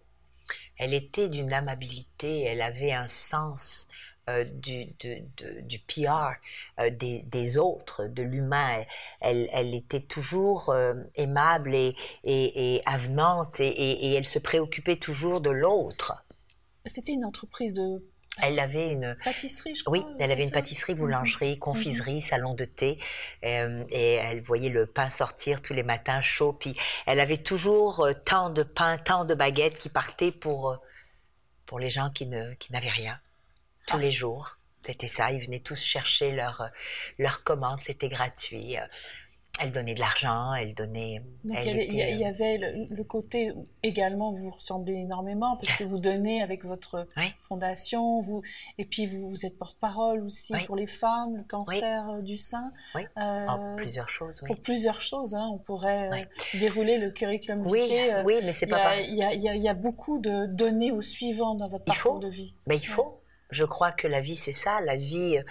Elle était d'une amabilité, elle avait un sens euh, du, du, PR euh, des, des, autres, de l'humain. Elle, elle, était toujours euh, aimable et, et, et avenante et, et, elle se préoccupait toujours de l'autre. C'était une entreprise de elle avait une pâtisserie, je crois. Oui, elle avait une pâtisserie, boulangerie, mhm. confiserie, mhm. salon de thé, et elle voyait le pain sortir tous les matins chaud. Puis elle avait toujours tant de pain, tant de baguettes qui partaient pour pour les gens qui ne qui n'avaient rien tous les jours. C'était ça, ils venaient tous chercher leur, leur commande, c'était gratuit. Elle donnait de l'argent, elle donnait. il, y avait, le, côté également, vous ressemblez énormément, parce que vous donnez avec votre fondation, vous, et puis vous, vous êtes porte-parole aussi pour les femmes, le cancer euh, du sein. Oui. Euh, plusieurs choses, Pour plusieurs choses, hein, on pourrait euh, dérouler le curriculum oui, Oui, mais c'est pas Il y, a, il y, a, beaucoup de données au suivant dans votre parcours de vie. Mais il faut. Je crois que la vie, c'est ça. La vie, euh,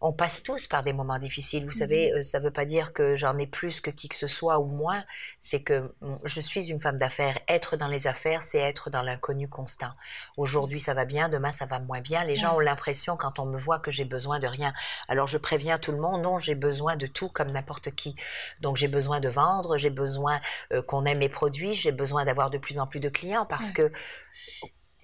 on passe tous par des moments difficiles. Vous savez, mhm. euh, ça ne veut pas dire que j'en ai plus que qui que ce soit ou moins. C'est que mm, je suis une femme d'affaires. Être dans les affaires, c'est être dans l'inconnu constant. Aujourd'hui, ça va bien. Demain, ça va moins bien. Les gens ont l'impression, quand on me voit, que j'ai besoin de rien. Alors, je préviens tout le monde. Non, j'ai besoin de tout comme n'importe qui. Donc, j'ai besoin de vendre. J'ai besoin euh, qu'on aime mes produits. J'ai besoin d'avoir de plus en plus de clients parce que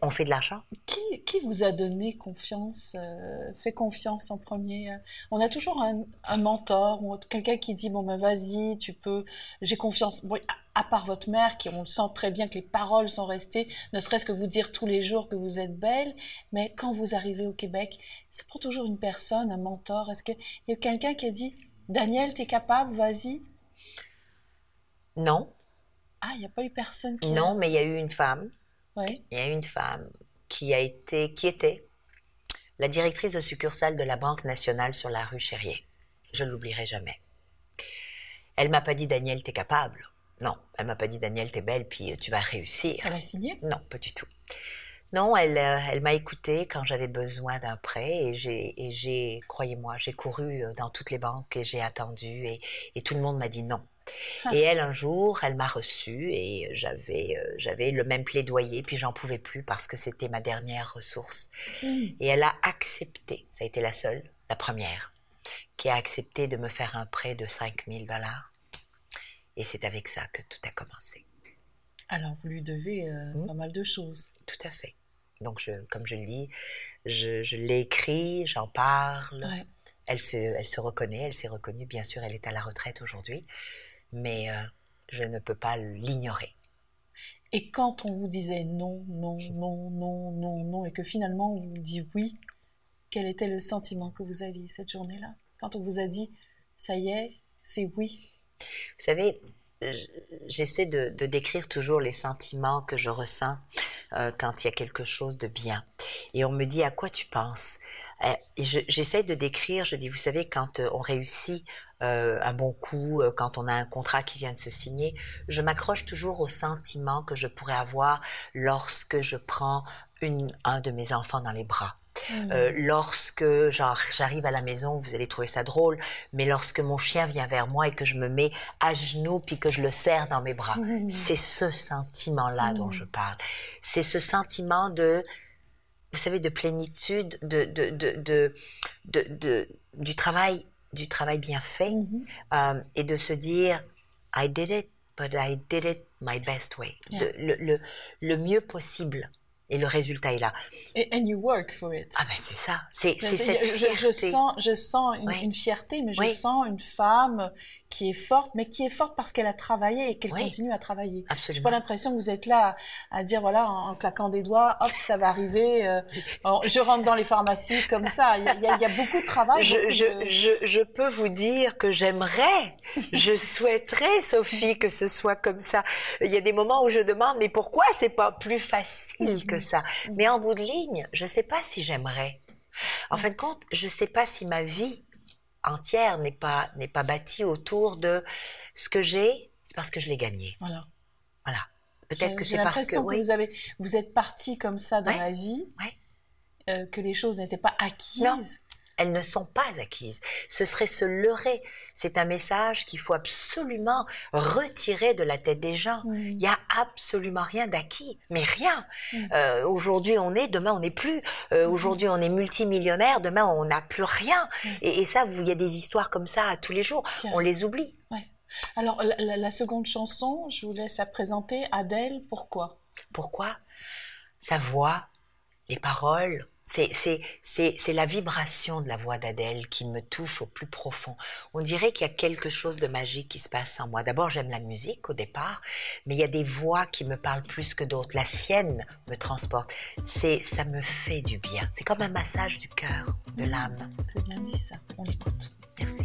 on fait de l'argent. Qui, qui, vous a donné confiance, euh, fait confiance en premier euh? On a toujours un, un mentor ou quelqu'un qui dit bon ben vas-y, tu peux, j'ai confiance. Bon, à, part votre mère, qui on le sent très bien que les paroles sont restées, ne serait-ce que vous dire tous les jours que vous êtes belle, mais quand vous arrivez au Québec, c'est pour toujours une personne, un mentor. Est-ce qu'il y a quelqu'un qui a dit Daniel, t'es capable, vas-y? Non. Ah, il n'y a pas eu personne qui. Non, mais il y a eu une femme il y a une femme qui a été, qui était la directrice de succursale de la Banque nationale sur la rue Cherrier. Je ne l'oublierai jamais. Elle m'a pas dit Daniel, t'es capable. Non, elle m'a pas dit Daniel, t'es belle, puis tu vas réussir. Elle a signé? Non, pas du tout. Non, elle, euh, elle m'a écouté quand j'avais besoin d'un prêt et j'ai, croyez-moi, j'ai couru euh, dans toutes les banques et j'ai attendu et, et tout le monde m'a dit non. Ah. Et elle, un jour, elle m'a reçue et j'avais, euh, j'avais le même plaidoyer, puis j'en pouvais plus parce que c'était ma dernière ressource. Hmm. Et elle a accepté, ça a été la seule, la première, qui a accepté de me faire un prêt de 5000 dollars. Et c'est avec ça que tout a commencé. Alors, vous lui devez euh, mmh. pas mal de choses. Tout à fait. Donc, je, comme je le dis, je, je l'ai écrit, j'en parle. Elle, se, elle se reconnaît, elle s'est reconnue. Bien sûr, elle est à la retraite aujourd'hui, mais euh, je ne peux pas l'ignorer. Et quand on vous disait non, non, non, non, non, non, et que finalement on vous dit oui, quel était le sentiment que vous aviez cette journée-là? Quand on vous a dit, ça y est, c'est oui. Vous savez, j'essaie de, décrire toujours les sentiments que je ressens euh, quand il y a quelque chose de bien. Et on me dit à quoi tu penses? Euh, j'essaie de décrire, je dis, vous savez, quand euh, on réussit un bon coup, quand on a un contrat qui vient de se signer, je m'accroche toujours aux sentiments que je pourrais avoir lorsque je prends une, un de mes enfants dans les bras euh, mmh. lorsque genre j'arrive à la maison, vous allez trouver ça drôle, mais lorsque mon chien vient vers moi et que je me mets à genoux puis que je le serre dans mes bras, mmh. c'est ce sentiment-là dont je parle. C'est ce sentiment de, vous savez, de plénitude, de, de, de, de, du travail, du travail bien fait, euh, et de se dire, I did it, but I did it my best way, le, le, le mieux possible et le résultat est là. Et and you work for it. Ah ben c'est ça, c'est cette fierté. Je, sens, je sens une, fierté, mais je sens une femme qui est forte, mais qui est forte parce qu'elle a travaillé et qu'elle continue à travailler. Absolument. J'ai pas l'impression que vous êtes là à, dire voilà en, claquant des doigts, hop ça va arriver. Euh, je rentre dans les pharmacies comme ça. Il y a, il y a beaucoup de travail. Je, je, je, je, peux vous dire que j'aimerais, je souhaiterais Sophie que ce soit comme ça. Il y a des moments où je demande mais pourquoi c'est pas plus facile que ça? Mais en bout de ligne, je sais pas si j'aimerais. En fin de compte, je sais pas si ma vie entière n'est pas n'est pas bâtie autour de ce que j'ai, c'est parce que je l'ai gagné. Voilà. Voilà. Peut-être que c'est parce que, que vous avez vous êtes parti comme ça dans la vie, euh, que les choses n'étaient pas acquises elles ne sont pas acquises. Ce serait se leurrer. C'est un message qu'il faut absolument retirer de la tête des gens. Il n'y a absolument rien d'acquis, mais rien. Euh, aujourd'hui on est, demain on n'est plus. Euh, aujourd'hui on est multimillionnaire, demain on n'a plus rien. Et, ça, il y a des histoires comme ça tous les jours. On les oublie. Alors la, la seconde chanson, je vous laisse la présenter. Adèle, pourquoi? Pourquoi? Sa voix, les paroles, c'est la vibration de la voix d'Adèle qui me touche au plus profond. On dirait qu'il y a quelque chose de magique qui se passe en moi. D'abord, j'aime la musique au départ, mais il y a des voix qui me parlent plus que d'autres. La sienne me transporte. C'est, ça me fait du bien. C'est comme un massage du cœur, de l'âme. C'est bien dit ça. On l'écoute. Merci.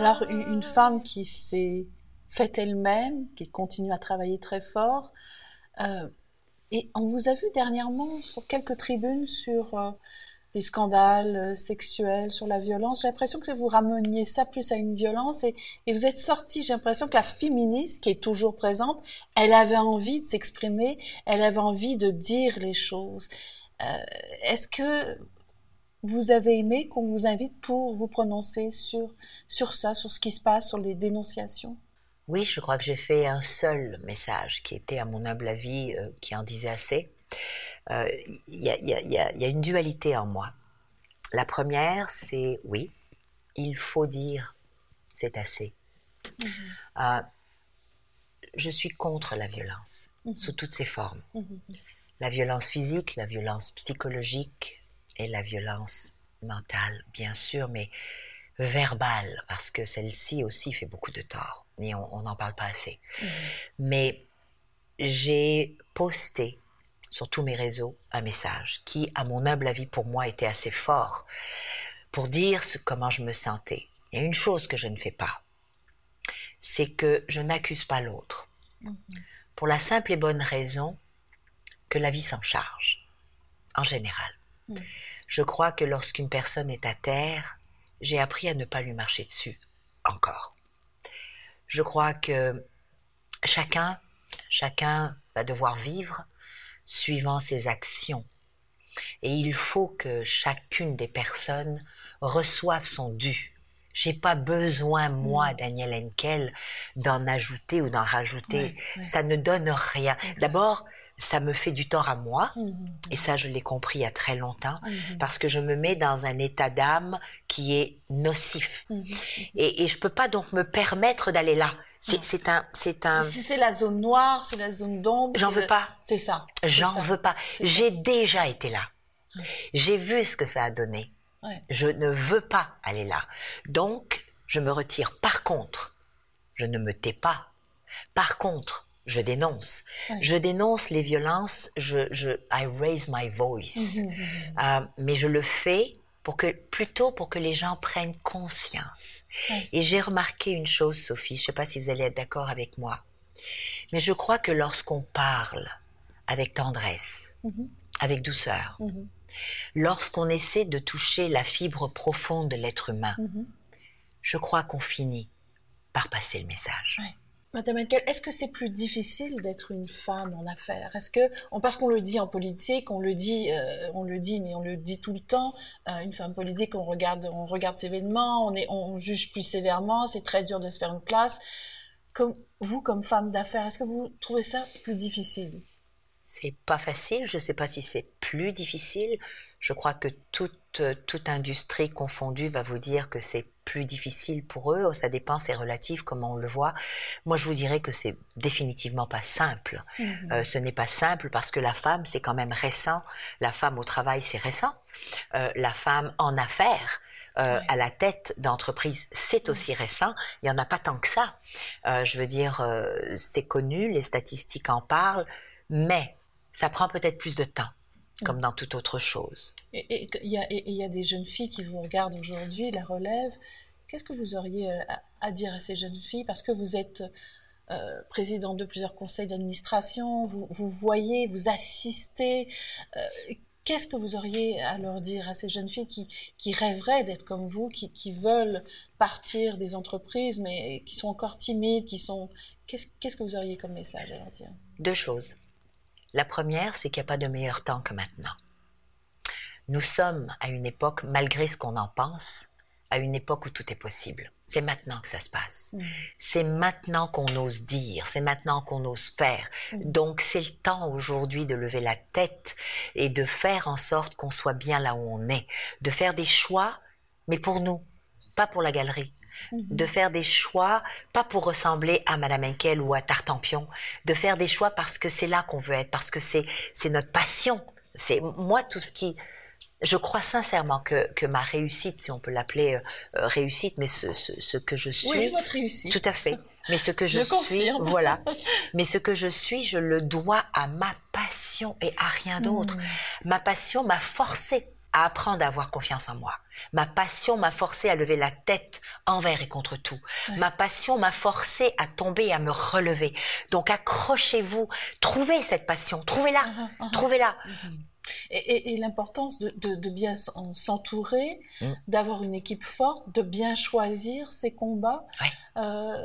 Alors, une femme qui s'est faite elle-même, qui continue à travailler très fort. Euh, et on vous a vu dernièrement sur quelques tribunes sur euh, les scandales euh, sexuels, sur la violence. J'ai l'impression que vous rameniez ça plus à une violence et, vous êtes sorti. J'ai l'impression que la féministe, qui est toujours présente, elle avait envie de s'exprimer, elle avait envie de dire les choses. Est-ce que vous avez aimé qu'on vous invite pour vous prononcer sur, sur ça, sur ce qui se passe, sur les dénonciations? Oui, je crois que j'ai fait un seul message qui était, à mon humble avis, euh, qui en disait assez. Il y, a, une dualité en moi. La première, c'est oui, il faut dire c'est assez. Mhm. Euh, je suis contre la violence, mhm. sous toutes ses formes. Mhm. La violence physique, la violence psychologique, et la violence mentale, bien sûr, mais verbale, parce que celle-ci aussi fait beaucoup de tort, et on n'en parle pas assez. Mhm. Mais j'ai posté sur tous mes réseaux un message qui, à mon humble avis, pour moi, était assez fort pour dire ce, comment je me sentais. Il y a une chose que je ne fais pas, c'est que je n'accuse pas l'autre. Mhm. Pour la simple et bonne raison que la vie s'en charge, en général. Mhm. Je crois que lorsqu'une personne est à terre, j'ai appris à ne pas lui marcher dessus. Encore. Je crois que chacun, chacun va devoir vivre suivant ses actions. Et il faut que chacune des personnes reçoive son dû. J'ai pas besoin, moi, mm. Daniel Henkel, d'en ajouter ou d'en rajouter. Ça ne donne rien. D'abord, ça me fait du tort à moi, mmh, mmh, et ça je l'ai compris il y a très longtemps, mmh, parce que je me mets dans un état d'âme qui est nocif. Et, et je peux pas donc me permettre d'aller là. C'est un, c'est un. Si c'est la zone noire, c'est la zone d'ombre. J'en veux pas. C'est ça. J'en veux pas. J'ai déjà été là. J'ai vu ce que ça a donné. Je ne veux pas aller là. Donc, je me retire. Par contre, je ne me tais pas. Par contre, je dénonce. Je dénonce les violences, je, je I raise my voice. Mhm, mhm, mhm. Euh, mais je le fais pour que, plutôt pour que les gens prennent conscience. Et j'ai remarqué une chose, Sophie, je ne sais pas si vous allez être d'accord avec moi, mais je crois que lorsqu'on parle avec tendresse, avec douceur, lorsqu'on essaie de toucher la fibre profonde de l'être humain, je crois qu'on finit par passer le message. Madame Henkel, est-ce que c'est plus difficile d'être une femme en affaires? Est-ce que, parce qu'on le dit en politique, on le dit, euh, on le dit, mais on le dit tout le temps. Euh, une femme politique, on regarde, on regarde ses événements, on est, on juge plus sévèrement. C'est très dur de se faire une place. Comme vous, comme femme d'affaires, est-ce que vous trouvez ça plus difficile? C'est pas facile. Je ne sais pas si c'est plus difficile. Je crois que toute toute industrie confondue va vous dire que c'est plus difficile pour eux, ça dépend, c'est relatif, comment on le voit. Moi, je vous dirais que c'est définitivement pas simple. Mhm. Euh, ce n'est pas simple parce que la femme, c'est quand même récent. La femme au travail, c'est récent. Euh, la femme en affaires, euh, à la tête d'entreprise, c'est aussi récent. Il y en a pas tant que ça. je veux dire, c'est connu, les statistiques en parlent, mais ça prend peut-être plus de temps comme dans toute autre chose. Et il y, y, a des jeunes filles qui vous regardent aujourd'hui, la relève, Qu'est-ce que vous auriez euh, à, dire à ces jeunes filles? Parce que vous êtes euh, président de plusieurs conseils d'administration, vous, voyez, vous assistez. Euh, Qu'est-ce que vous auriez à leur dire à ces jeunes filles qui, qui rêveraient d'être comme vous, qui, qui, veulent partir des entreprises, mais qui sont encore timides, qui sont... Qu'est-ce que vous auriez comme message à leur dire? Deux choses. La première, c'est qu'il n'y a pas de meilleur temps que maintenant. Nous sommes à une époque, malgré ce qu'on en pense, à une époque où tout est possible. C'est maintenant que ça se passe. Mm. C'est maintenant qu'on ose dire, c'est maintenant qu'on ose faire. Mm. Donc c'est le temps aujourd'hui de lever la tête et de faire en sorte qu'on soit bien là où on est, de faire des choix, mais pour nous, pas pour la galerie, mm-hmm. de faire des choix, pas pour ressembler à Madame Henkel ou à Tartampion, de faire des choix parce que c'est là qu'on veut être, parce que c'est c'est notre passion. C'est moi tout ce qui je crois sincèrement que, que ma réussite, si on peut l'appeler euh, euh, réussite, mais ce, ce, ce, que je suis. Oui, votre réussite. Tout à fait. Mais ce que je, je suis, confirme. voilà. Mais ce que je suis, je le dois à ma passion et à rien d'autre. Hmm. Ma passion m'a forcé à apprendre à avoir confiance en moi. Ma passion m'a forcé à lever la tête envers et contre tout. Ma passion m'a forcé à tomber et à me relever. Donc accrochez-vous, trouvez cette passion, trouvez-la, uh -huh, uh -huh. trouvez-la. Uh -huh. Et, et, et l'importance de, de, de, bien s'entourer, mmh. d'avoir une équipe forte, de bien choisir ses combats. Oui. Euh,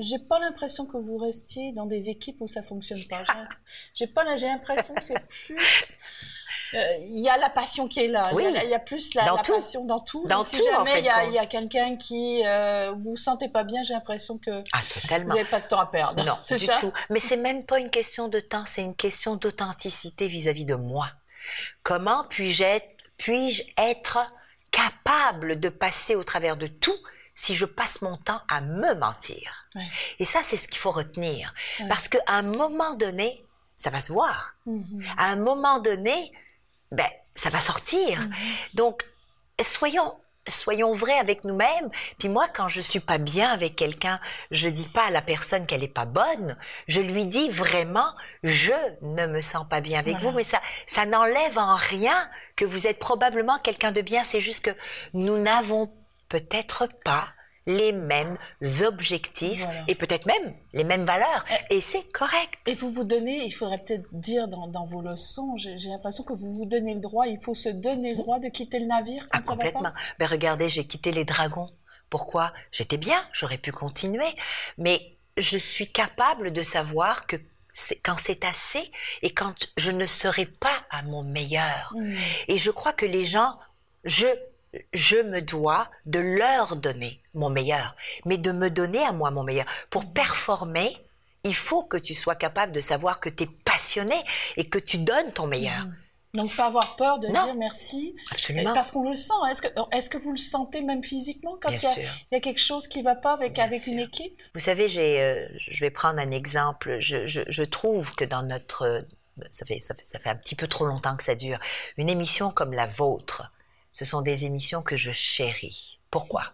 j'ai pas l'impression que vous restiez dans des équipes où ça fonctionne pas. J'ai pas, j'ai l'impression que c'est plus. Il euh, y a la passion qui est là. Il oui. y, y, a plus la, dans la tout. passion dans tout. Dans Donc, tout, si jamais en fait, il y a, quelqu'un qui euh, vous sentez pas bien, j'ai l'impression que ah, totalement. vous n'avez pas de temps à perdre. Non, c'est du ça tout. Mais c'est même pas une question de temps, c'est une question d'authenticité vis-à-vis de moi. Comment puis-je être, capable de passer au travers de tout si je passe mon temps à me mentir? Et ça, c'est ce qu'il faut retenir. Parce qu'à un moment donné, ça va se voir. Mm -hmm. À un moment donné, ben, ça va sortir. Mm -hmm. Donc, soyons soyons vrais avec nous-mêmes. Puis moi, quand je suis pas bien avec quelqu'un, je dis pas à la personne qu'elle est pas bonne. Je lui dis vraiment, je ne me sens pas bien avec voilà. vous. Mais ça, ça n'enlève en rien que vous êtes probablement quelqu'un de bien. C'est juste que nous n'avons peut-être pas les mêmes objectifs voilà. et peut-être même les mêmes valeurs. Et, et c'est correct. Et vous vous donnez, il faudrait peut-être dire dans, dans, vos leçons, j'ai l'impression que vous vous donnez le droit, il faut se donner le droit de quitter le navire quand ah, ça complètement. va pas. Ben regardez, j'ai quitté les dragons. Pourquoi? J'étais bien, j'aurais pu continuer, mais je suis capable de savoir que quand c'est assez et quand je ne serai pas à mon meilleur. Mm. Et je crois que les gens, je je me dois de leur donner mon meilleur, mais de me donner à moi mon meilleur. Pour performer, il faut que tu sois capable de savoir que tu es passionné et que tu donnes ton meilleur. Mmh. Donc pas avoir peur de non. dire merci, Absolument. parce qu'on le sent. Est-ce que, est que vous le sentez même physiquement quand il y, a, il y, a, quelque chose qui va pas avec, avec une équipe? Vous savez, euh, je vais prendre un exemple. Je, je, je, trouve que dans notre, ça fait, ça fait, ça fait un petit peu trop longtemps que ça dure, une émission comme la vôtre, ce sont des émissions que je chéris. Pourquoi?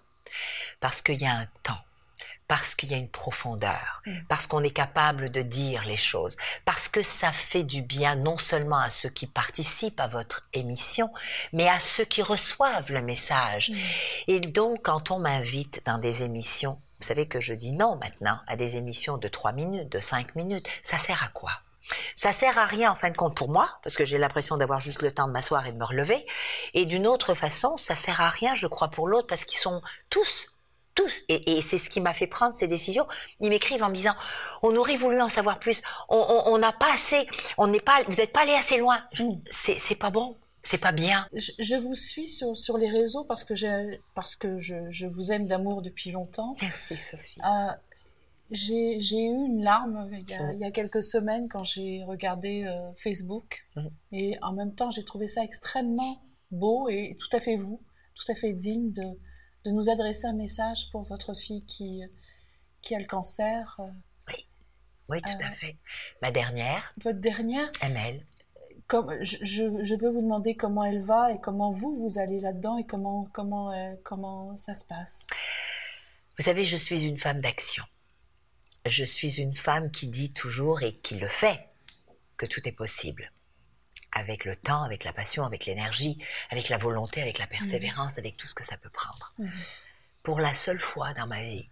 Parce qu'il y a un temps, parce qu'il y a une profondeur, mmh. parce qu'on est capable de dire les choses, parce que ça fait du bien non seulement à ceux qui participent à votre émission, mais à ceux qui reçoivent le message. Mmh. Et donc, quand on m'invite dans des émissions, vous savez que je dis non maintenant à des émissions de 3 minutes, de 5 minutes, ça sert à quoi? Ça sert à rien en fin de compte pour moi, parce que j'ai l'impression d'avoir juste le temps de m'asseoir et de me relever. Et d'une autre façon, ça sert à rien, je crois, pour l'autre, parce qu'ils sont tous, tous, et, et c'est ce qui m'a fait prendre ces décisions. Ils m'écrivent en me disant, on aurait voulu en savoir plus, on n'a pas assez, on n'est pas, vous n'êtes pas allé assez loin. Mm. C'est pas bon. C'est pas bien. Je, je, vous suis sur, sur les réseaux parce que, parce que je, je vous aime d'amour depuis longtemps. Merci Sophie. Euh, j'ai eu une larme il y a, il y a quelques semaines quand j'ai regardé euh, Facebook. Mmh. Et en même temps, j'ai trouvé ça extrêmement beau et tout à fait vous, tout à fait digne de, de nous adresser un message pour votre fille qui, qui a le cancer. Oui, oui, tout euh, à fait. Ma dernière. Votre dernière ML. Comme, je, je, je, veux vous demander comment elle va et comment vous, vous allez là-dedans et comment, comment, euh, comment ça se passe. Vous savez, je suis une femme d'action je suis une femme qui dit toujours et qui le fait que tout est possible. Avec le temps, avec la passion, avec l'énergie, avec la volonté, avec la persévérance, mmh. avec tout ce que ça peut prendre. Mmh. Pour la seule fois dans ma vie,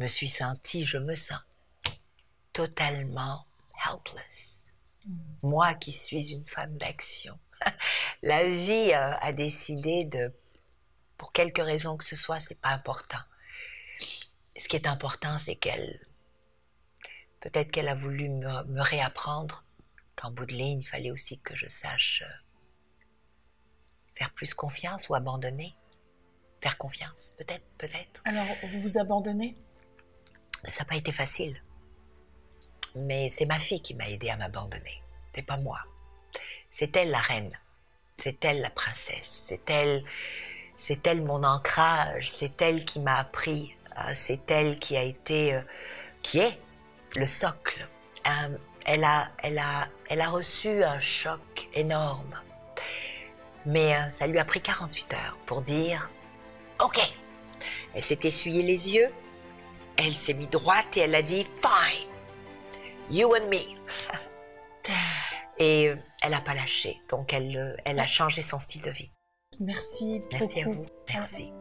me suis sentie, je me sens totalement helpless. Moi qui suis une femme d'action. La vie euh, a décidé de, pour quelque raison que ce soit, c'est pas important. Ce qui est important, c'est qu'elle, peut-être qu'elle a voulu me, réapprendre qu'en bout de ligne, il fallait aussi que je sache euh, faire plus confiance ou abandonner. Faire confiance, peut-être, peut-être. Alors, vous vous abandonnez? Ça n'a pas été facile. Mais c'est ma fille qui m'a aidé à m'abandonner. C'est pas moi. C'est elle la reine. C'est elle la princesse. C'est elle, c'est elle mon ancrage. C'est elle qui m'a appris. Euh, c'est elle qui a été, euh, qui est le socle. Euh, elle a, elle a, elle a reçu un choc énorme. Mais ça lui a pris 48 heures pour dire OK. Elle s'est essuyée les yeux. Elle s'est mise droite et elle a dit Fine. You and me. Et elle n'a pas lâché. Donc elle, elle a changé son style de vie. Merci. Merci à vous. Merci.